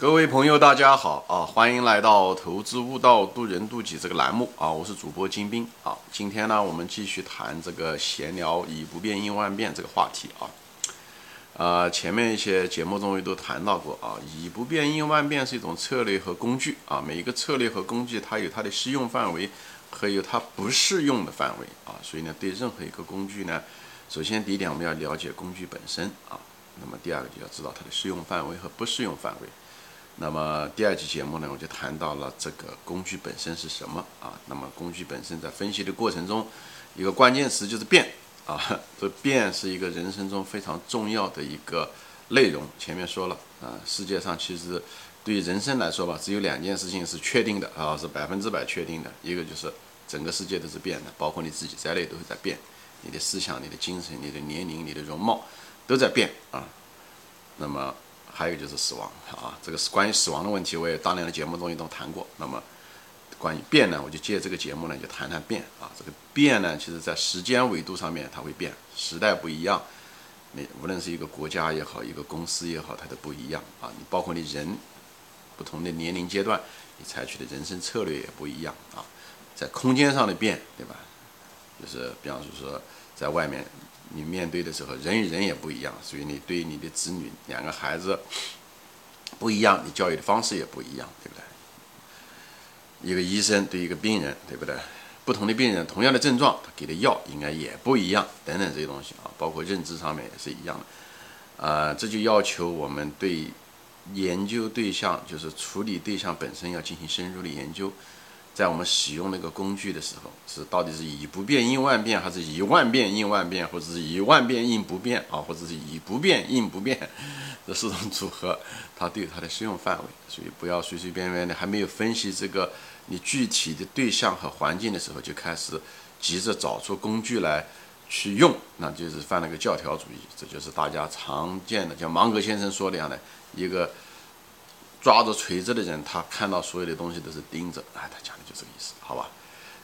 各位朋友，大家好啊！欢迎来到《投资悟道，渡人渡己》这个栏目啊！我是主播金兵啊！今天呢，我们继续谈这个闲聊“以不变应万变”这个话题啊。呃，前面一些节目中也都谈到过啊，“以不变应万变”是一种策略和工具啊。每一个策略和工具，它有它的适用范围和有它不适用的范围啊。所以呢，对任何一个工具呢，首先第一点，我们要了解工具本身啊。那么第二个就要知道它的适用范围和不适用范围。那么第二期节目呢，我就谈到了这个工具本身是什么啊？那么工具本身在分析的过程中，一个关键词就是变 啊，这变是一个人生中非常重要的一个内容。前面说了啊，世界上其实对于人生来说吧，只有两件事情是确定的啊，是百分之百确定的，一个就是整个世界都是变的，包括你自己在内都是在变，你的思想、你的精神、你的年龄、你的容貌都在变啊。那么。还有就是死亡啊，这个是关于死亡的问题，我也当年的节目中也都谈过。那么关于变呢，我就借这个节目呢，就谈谈变啊。这个变呢，其实在时间维度上面它会变，时代不一样，你无论是一个国家也好，一个公司也好，它都不一样啊。你包括你人不同的年龄阶段，你采取的人生策略也不一样啊。在空间上的变，对吧？就是比方说在外面。你面对的时候，人与人也不一样，所以你对你的子女两个孩子不一样，你教育的方式也不一样，对不对？一个医生对一个病人，对不对？不同的病人，同样的症状，他给的药应该也不一样，等等这些东西啊，包括认知上面也是一样的，啊，这就要求我们对研究对象，就是处理对象本身要进行深入的研究。在我们使用那个工具的时候，是到底是以不变应万变，还是以万变应万变，或者是以万变应不变啊，或者是以不变应不变，这四种组合，它都有它的适用范围，所以不要随随便便的，还没有分析这个你具体的对象和环境的时候，就开始急着找出工具来去用，那就是犯了个教条主义，这就是大家常见的，像芒格先生说的样的一个。抓着锤子的人，他看到所有的东西都是钉子。哎，他讲的就这个意思，好吧？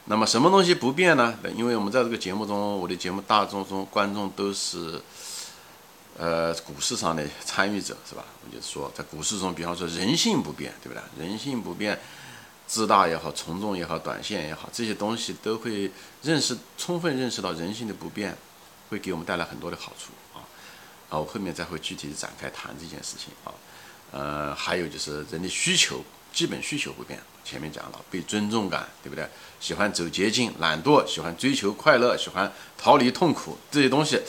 那么什么东西不变呢？因为我们在这个节目中，我的节目大众中观众都是，呃，股市上的参与者，是吧？我就说，在股市中，比方说人性不变，对不对？人性不变，自大也好，从众也好，短线也好，这些东西都会认识，充分认识到人性的不变，会给我们带来很多的好处啊。啊，我后面再会具体展开谈这件事情啊。呃，还有就是人的需求，基本需求不变。前面讲了，被尊重感，对不对？喜欢走捷径，懒惰，喜欢追求快乐，喜欢逃离痛苦，这些东西，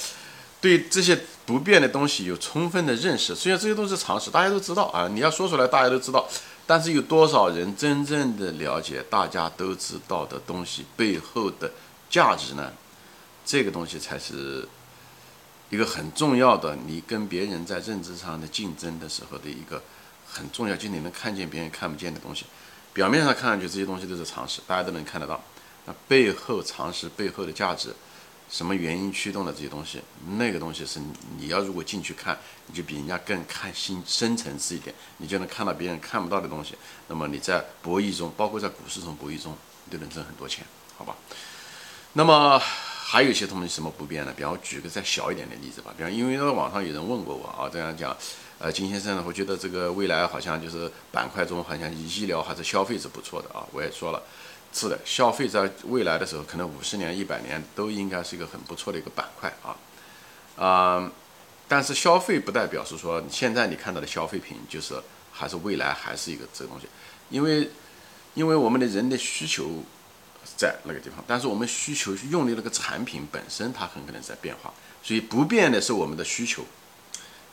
对这些不变的东西有充分的认识。虽然这些都是常识，大家都知道啊，你要说出来，大家都知道。但是有多少人真正的了解大家都知道的东西背后的价值呢？这个东西才是。一个很重要的，你跟别人在认知上的竞争的时候的一个很重要，就你能看见别人看不见的东西。表面上看上去这些东西都是常识，大家都能看得到。那背后常识背后的价值，什么原因驱动的这些东西，那个东西是你要如果进去看，你就比人家更看心深层次一点，你就能看到别人看不到的东西。那么你在博弈中，包括在股市中博弈中，你都能挣很多钱，好吧？那么。还有一些东西什么不变呢？比方我举个再小一点的例子吧。比方因为在网上有人问过我啊，这样讲，呃，金先生，我觉得这个未来好像就是板块中好像医疗还是消费是不错的啊。我也说了，是的，消费在未来的时候，可能五十年、一百年都应该是一个很不错的一个板块啊。啊，但是消费不代表是说现在你看到的消费品就是还是未来还是一个这个东西，因为因为我们的人的需求。在那个地方，但是我们需求用的那个产品本身，它很可能在变化，所以不变的是我们的需求，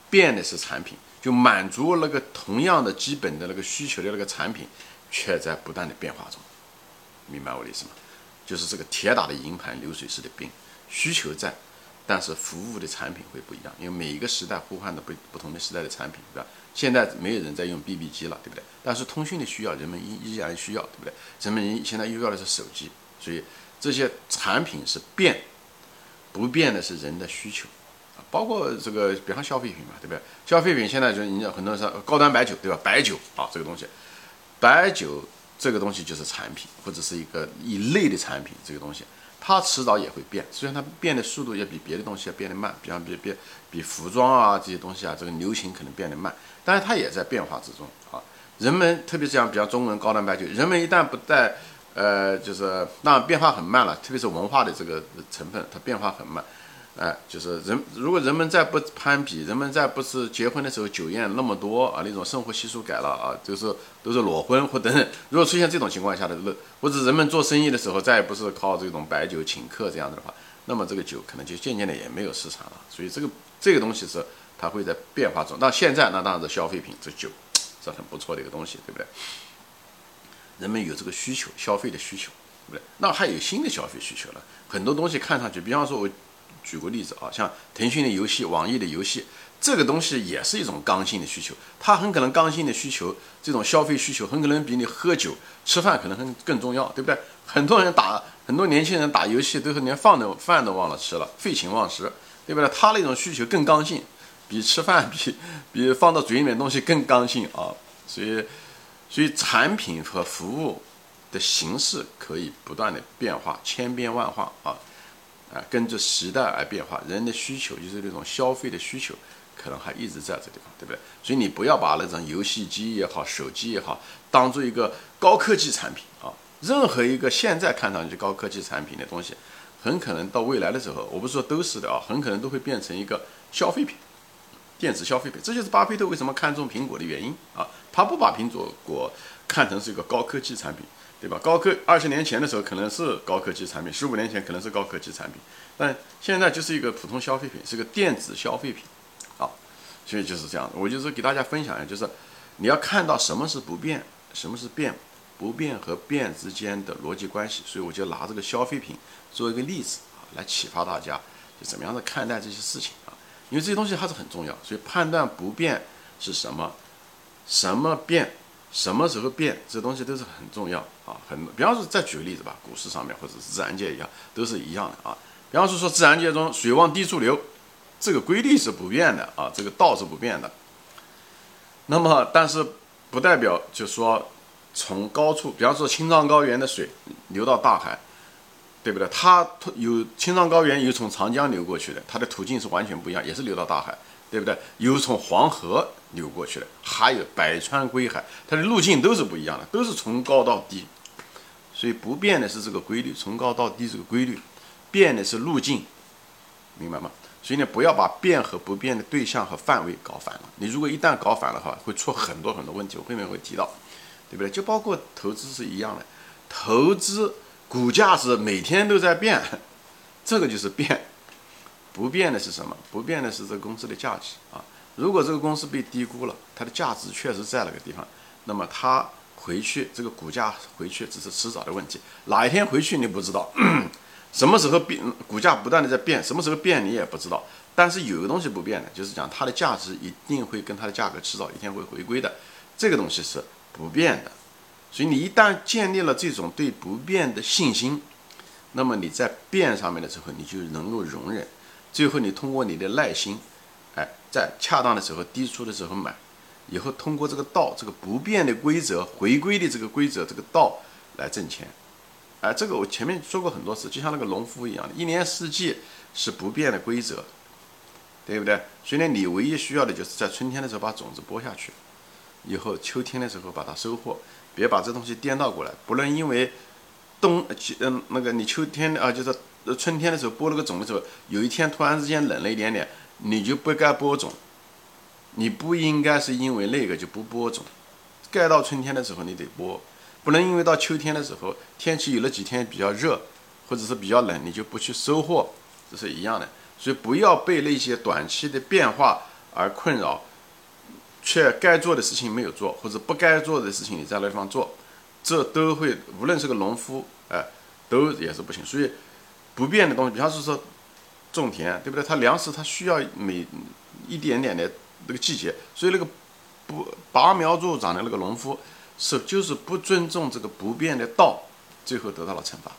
变的是产品，就满足那个同样的基本的那个需求的那个产品，却在不断的变化中，明白我的意思吗？就是这个铁打的营盘流水式的变，需求在，但是服务的产品会不一样，因为每一个时代呼唤的不不同的时代的产品，对吧？现在没有人在用 BB 机了，对不对？但是通讯的需要，人们依依然需要，对不对？人们现在又要的是手机，所以这些产品是变，不变的是人的需求啊。包括这个，比方消费品嘛，对不对？消费品现在就人家很多人说高端白酒，对吧？白酒啊，这个东西，白酒这个东西就是产品，或者是一个一类的产品，这个东西它迟早也会变，虽然它变的速度也比别的东西要变得慢，比方比比比服装啊这些东西啊，这个流行可能变得慢，但是它也在变化之中啊。人们特别像比方中国人高端白酒，人们一旦不在，呃，就是那变化很慢了，特别是文化的这个成分，它变化很慢。哎，就是人，如果人们再不攀比，人们再不是结婚的时候酒宴那么多啊，那种生活习俗改了啊，就是都是裸婚或等等。如果出现这种情况下的，或者人们做生意的时候再也不是靠这种白酒请客这样子的话，那么这个酒可能就渐渐的也没有市场了。所以这个这个东西是它会在变化中。那现在那当然是消费品，这酒是很不错的一个东西，对不对？人们有这个需求，消费的需求，对不对？那还有新的消费需求了，很多东西看上去，比方说我。举个例子啊，像腾讯的游戏、网易的游戏，这个东西也是一种刚性的需求。它很可能刚性的需求，这种消费需求很可能比你喝酒、吃饭可能更更重要，对不对？很多人打，很多年轻人打游戏都是连饭都饭都忘了吃了，废寝忘食，对不对？他那种需求更刚性，比吃饭、比比放到嘴里面东西更刚性啊。所以，所以产品和服务的形式可以不断的变化，千变万化啊。啊，跟着时代而变化，人的需求就是那种消费的需求，可能还一直在这地方，对不对？所以你不要把那种游戏机也好，手机也好，当做一个高科技产品啊。任何一个现在看上去高科技产品的东西，很可能到未来的时候，我不是说都是的啊，很可能都会变成一个消费品，电子消费品。这就是巴菲特为什么看中苹果的原因啊，他不把苹果果看成是一个高科技产品。对吧？高科二十年前的时候可能是高科技产品，十五年前可能是高科技产品，但现在就是一个普通消费品，是个电子消费品，啊，所以就是这样。我就是给大家分享一下，就是你要看到什么是不变，什么是变，不变和变之间的逻辑关系。所以我就拿这个消费品做一个例子啊，来启发大家，就怎么样的看待这些事情啊？因为这些东西它是很重要，所以判断不变是什么，什么变。什么时候变，这东西都是很重要啊。很，比方说，再举个例子吧，股市上面或者是自然界一样，都是一样的啊。比方说，说自然界中水往低处流，这个规律是不变的啊，这个道是不变的。那么，但是不代表就说从高处，比方说青藏高原的水流到大海，对不对？它有青藏高原有从长江流过去的，它的途径是完全不一样，也是流到大海。对不对？有从黄河流过去了，还有百川归海，它的路径都是不一样的，都是从高到低。所以不变的是这个规律，从高到低这个规律，变的是路径，明白吗？所以呢，不要把变和不变的对象和范围搞反了。你如果一旦搞反了话，会出很多很多问题。我后面会提到，对不对？就包括投资是一样的，投资股价是每天都在变，这个就是变。不变的是什么？不变的是这公司的价值啊！如果这个公司被低估了，它的价值确实在那个地方，那么它回去这个股价回去只是迟早的问题。哪一天回去你不知道，什么时候变？股价不断的在变，什么时候变你也不知道。但是有个东西不变的，就是讲它的价值一定会跟它的价格迟早一天会回归的，这个东西是不变的。所以你一旦建立了这种对不变的信心，那么你在变上面的时候，你就能够容忍。最后，你通过你的耐心，在恰当的时候低出的时候买，以后通过这个道，这个不变的规则，回归的这个规则，这个道来挣钱，哎，这个我前面说过很多次，就像那个农夫一样的，一年四季是不变的规则，对不对？所以呢，你唯一需要的就是在春天的时候把种子播下去，以后秋天的时候把它收获，别把这东西颠倒过来，不能因为冬，嗯，那个你秋天啊，就是。春天的时候播了个种的时候，有一天突然之间冷了一点点，你就不该播种。你不应该是因为那个就不播种，该到春天的时候你得播，不能因为到秋天的时候天气有了几天比较热，或者是比较冷，你就不去收获，这是一样的。所以不要被那些短期的变化而困扰，却该做的事情没有做，或者不该做的事情你在那地方做，这都会无论是个农夫，哎，都也是不行。所以。不变的东西，比方是说种田，对不对？它粮食它需要每一点点的那个季节，所以那个不拔苗助长的那个农夫是就是不尊重这个不变的道，最后得到了惩罚，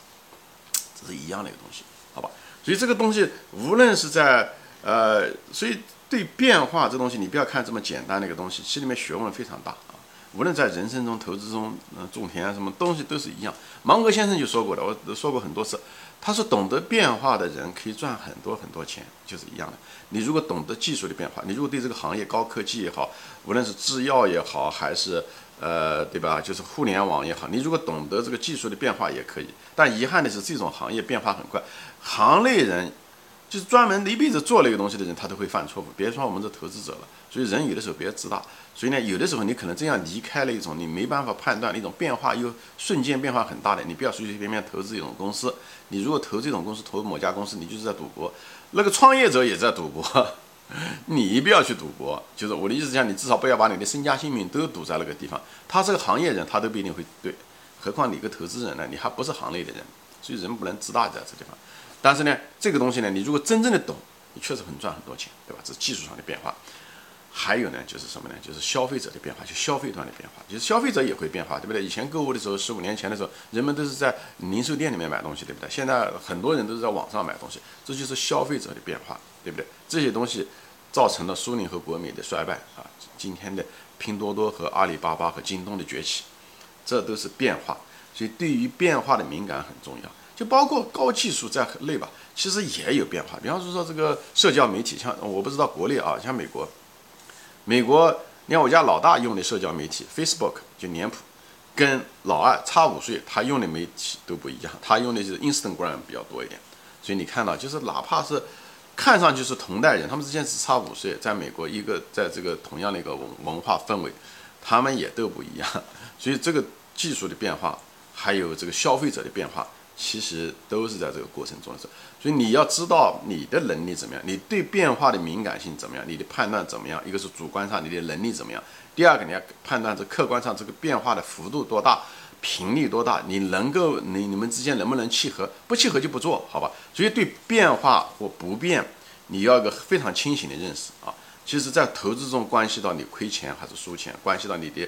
这是一样的一个东西，好吧？所以这个东西无论是在呃，所以对变化这东西，你不要看这么简单的一个东西，其里面学问非常大啊。无论在人生中、投资中，嗯，种田啊，什么东西都是一样。芒格先生就说过的，我说过很多次，他说懂得变化的人可以赚很多很多钱，就是一样的。你如果懂得技术的变化，你如果对这个行业高科技也好，无论是制药也好，还是呃，对吧？就是互联网也好，你如果懂得这个技术的变化也可以。但遗憾的是，这种行业变化很快，行内人。就是专门一辈子做那个东西的人，他都会犯错误。别说我们这投资者了，所以人有的时候别自大。所以呢，有的时候你可能这样离开了一种你没办法判断那种变化又瞬间变化很大的，你不要随随便便投资一种公司。你如果投这种公司，投某家公司，你就是在赌博。那个创业者也在赌博，你不要去赌博。就是我的意思讲，你至少不要把你的身家性命都赌在那个地方。他这个行业人，他都不一定会对，何况你个投资人呢？你还不是行内的人，所以人不能自大在这地方。但是呢，这个东西呢，你如果真正的懂，你确实很赚很多钱，对吧？这是技术上的变化。还有呢，就是什么呢？就是消费者的变化，就消费端的变化，就是消费者也会变化，对不对？以前购物的时候，十五年前的时候，人们都是在零售店里面买东西，对不对？现在很多人都是在网上买东西，这就是消费者的变化，对不对？这些东西造成了苏宁和国美的衰败啊，今天的拼多多和阿里巴巴和京东的崛起，这都是变化。所以对于变化的敏感很重要。就包括高技术在内吧，其实也有变化。比方说说这个社交媒体，像我不知道国内啊，像美国，美国，你看我家老大用的社交媒体 Facebook 就脸谱，跟老二差五岁，他用的媒体都不一样，他用的是 Instagram 比较多一点。所以你看到，就是哪怕是看上去是同代人，他们之间只差五岁，在美国一个在这个同样的一个文文化氛围，他们也都不一样。所以这个技术的变化，还有这个消费者的变化。其实都是在这个过程中的，所以你要知道你的能力怎么样，你对变化的敏感性怎么样，你的判断怎么样？一个是主观上你的能力怎么样，第二个你要判断这客观上这个变化的幅度多大，频率多大，你能够你你们之间能不能契合？不契合就不做好吧。所以对变化或不变，你要一个非常清醒的认识啊。其实，在投资中关系到你亏钱还是输钱，关系到你的。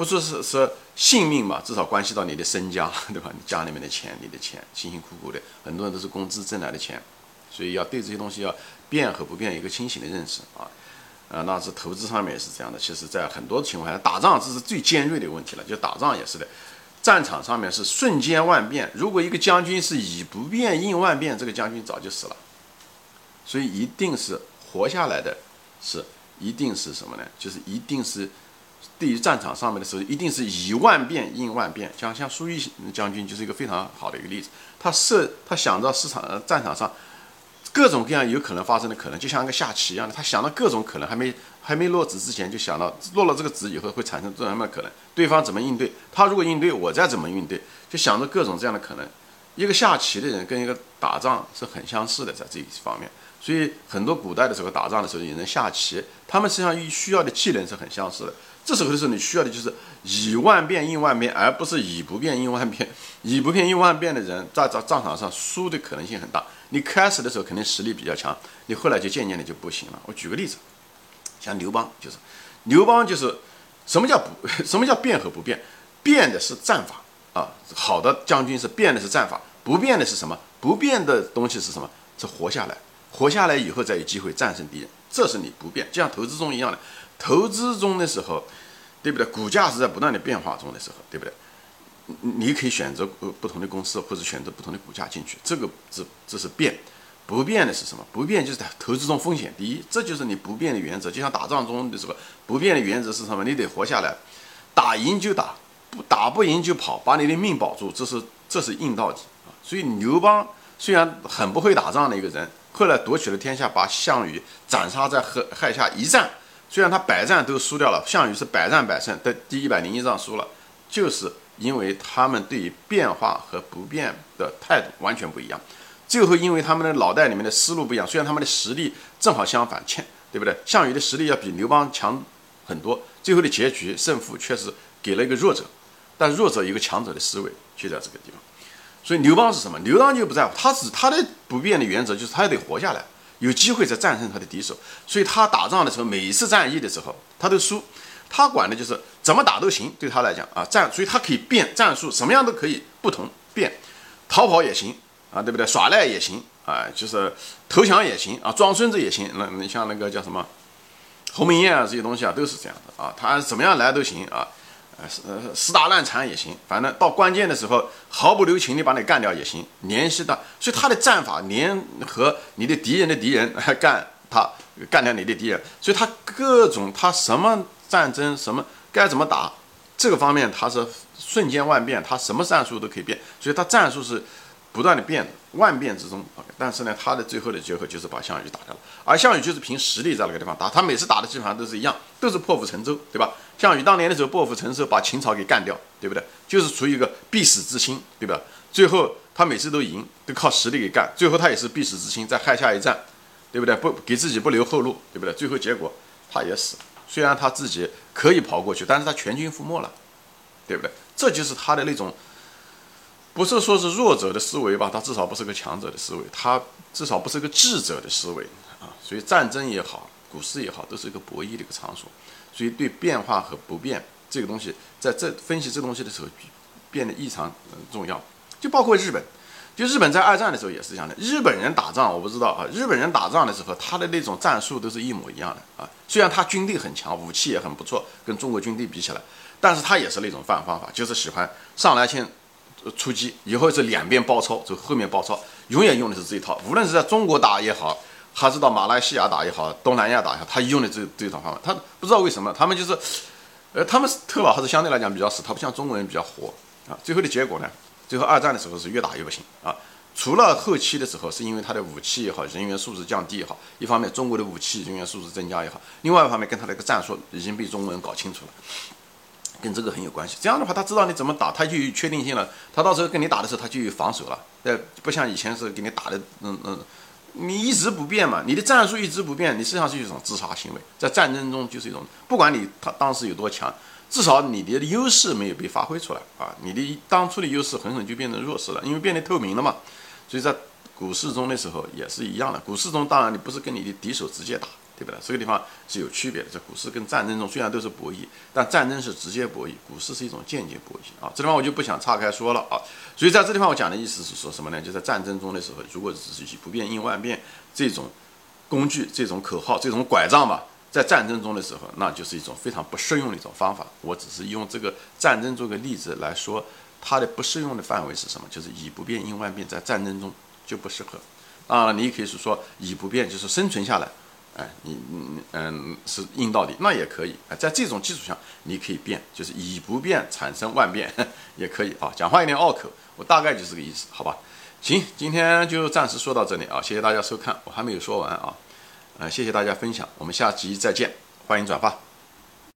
不说是说性命嘛，至少关系到你的身家，对吧？你家里面的钱，你的钱，辛辛苦苦的，很多人都是工资挣来的钱，所以要对这些东西要变和不变一个清醒的认识啊，啊，那是投资上面也是这样的。其实，在很多情况下，打仗这是最尖锐的问题了，就打仗也是的，战场上面是瞬间万变。如果一个将军是以不变应万变，这个将军早就死了。所以，一定是活下来的，是一定是什么呢？就是一定是。对于战场上面的时候，一定是以万变应万变。像像苏玉将军就是一个非常好的一个例子。他设他想到市场呃战场上各种各样有可能发生的可能，就像一个下棋一样的。他想到各种可能，还没还没落子之前，就想到落了这个子以后会产生这样的可能，对方怎么应对？他如果应对，我再怎么应对？就想着各种这样的可能。一个下棋的人跟一个打仗是很相似的，在这一方面。所以很多古代的时候打仗的时候，有人下棋，他们实际上需要的技能是很相似的。这时候的时候，你需要的就是以万变应万变，而不是以不变应万变。以不变应万变的人，在在战场上输的可能性很大。你开始的时候肯定实力比较强，你后来就渐渐的就不行了。我举个例子，像刘邦就是，刘邦就是什么叫不？什么叫变和不变？变的是战法啊，好的将军是变的是战法，不变的是什么？不变的东西是什么？是活下来，活下来以后再有机会战胜敌人，这是你不变。就像投资中一样的。投资中的时候，对不对？股价是在不断的变化中的时候，对不对？你可以选择呃不同的公司，或者选择不同的股价进去。这个这这是变，不变的是什么？不变就是在投资中风险第一，这就是你不变的原则。就像打仗中的时候，不变的原则是什么？你得活下来，打赢就打，不打不赢就跑，把你的命保住，这是这是硬道理啊。所以刘邦虽然很不会打仗的一个人，后来夺取了天下，把项羽斩杀在河海下一战。虽然他百战都输掉了，项羽是百战百胜，在第一百零一仗输了，就是因为他们对于变化和不变的态度完全不一样。最后，因为他们的脑袋里面的思路不一样，虽然他们的实力正好相反，欠对不对？项羽的实力要比刘邦强很多，最后的结局胜负确实给了一个弱者，但弱者一个强者的思维就在这个地方。所以刘邦是什么？刘邦就不在乎，他是他的不变的原则就是他得活下来。有机会再战胜他的敌手，所以他打仗的时候，每一次战役的时候，他都输。他管的就是怎么打都行，对他来讲啊，战，所以他可以变战术，什么样都可以不同变，逃跑也行啊，对不对？耍赖也行啊，就是投降也行啊，装孙子也行。那你像那个叫什么，鸿门宴啊这些东西啊，都是这样的啊，他怎么样来都行啊。呃，死打烂缠也行，反正到关键的时候毫不留情地把你干掉也行。联系到，所以他的战法联合你的敌人的敌人 干他，干掉你的敌人，所以他各种他什么战争什么该怎么打，这个方面他是瞬间万变，他什么战术都可以变，所以他战术是。不断的变，万变之中但是呢，他的最后的结合就是把项羽打掉了。而项羽就是凭实力在那个地方打，他每次打的基本上都是一样，都是破釜沉舟，对吧？项羽当年的时候破釜沉舟，把秦朝给干掉，对不对？就是处于一个必死之心，对吧？最后他每次都赢，都靠实力给干，最后他也是必死之心，在垓下一战，对不对？不给自己不留后路，对不对？最后结果他也死，虽然他自己可以跑过去，但是他全军覆没了，对不对？这就是他的那种。不是说是弱者的思维吧，他至少不是个强者的思维，他至少不是个智者的思维啊。所以战争也好，股市也好，都是一个博弈的一个场所。所以对变化和不变这个东西，在这分析这东西的时候，变得异常重要。就包括日本，就日本在二战的时候也是这样的。日本人打仗，我不知道啊。日本人打仗的时候，他的那种战术都是一模一样的啊。虽然他军队很强，武器也很不错，跟中国军队比起来，但是他也是那种犯方法，就是喜欢上来先。出击以后是两边包抄，就后面包抄，永远用的是这一套。无论是在中国打也好，他是到马来西亚打也好，东南亚打也好，他用的这这种方法。他不知道为什么，他们就是，呃，他们头脑还是相对来讲比较死，他不像中国人比较活啊。最后的结果呢，最后二战的时候是越打越不行啊。除了后期的时候，是因为他的武器也好，人员素质降低也好，一方面中国的武器人员素质增加也好，另外一方面跟他的一个战术已经被中国人搞清楚了。跟这个很有关系，这样的话他知道你怎么打，他就有确定性了。他到时候跟你打的时候，他就有防守了。呃，不像以前是给你打的，嗯嗯，你一直不变嘛，你的战术一直不变，你实际上是一种自杀行为。在战争中就是一种，不管你他当时有多强，至少你的优势没有被发挥出来啊，你的当初的优势很可能就变成弱势了，因为变得透明了嘛。所以在股市中的时候也是一样的，股市中当然你不是跟你的敌手直接打。对不对？这个地方是有区别的。这股市跟战争中虽然都是博弈，但战争是直接博弈，股市是一种间接博弈啊。这地方我就不想岔开说了啊。所以在这地方我讲的意思是说什么呢？就在战争中的时候，如果只是以不变应万变这种工具、这种口号、这种拐杖吧，在战争中的时候，那就是一种非常不适用的一种方法。我只是用这个战争做个例子来说，它的不适用的范围是什么？就是以不变应万变，在战争中就不适合。啊，你也可以是说以不变就是生存下来。哎，你你嗯是硬道理，那也可以啊。在这种基础上，你可以变，就是以不变产生万变，也可以啊。讲话有点拗口，我大概就是这个意思，好吧？行，今天就暂时说到这里啊。谢谢大家收看，我还没有说完啊。呃，谢谢大家分享，我们下集再见，欢迎转发。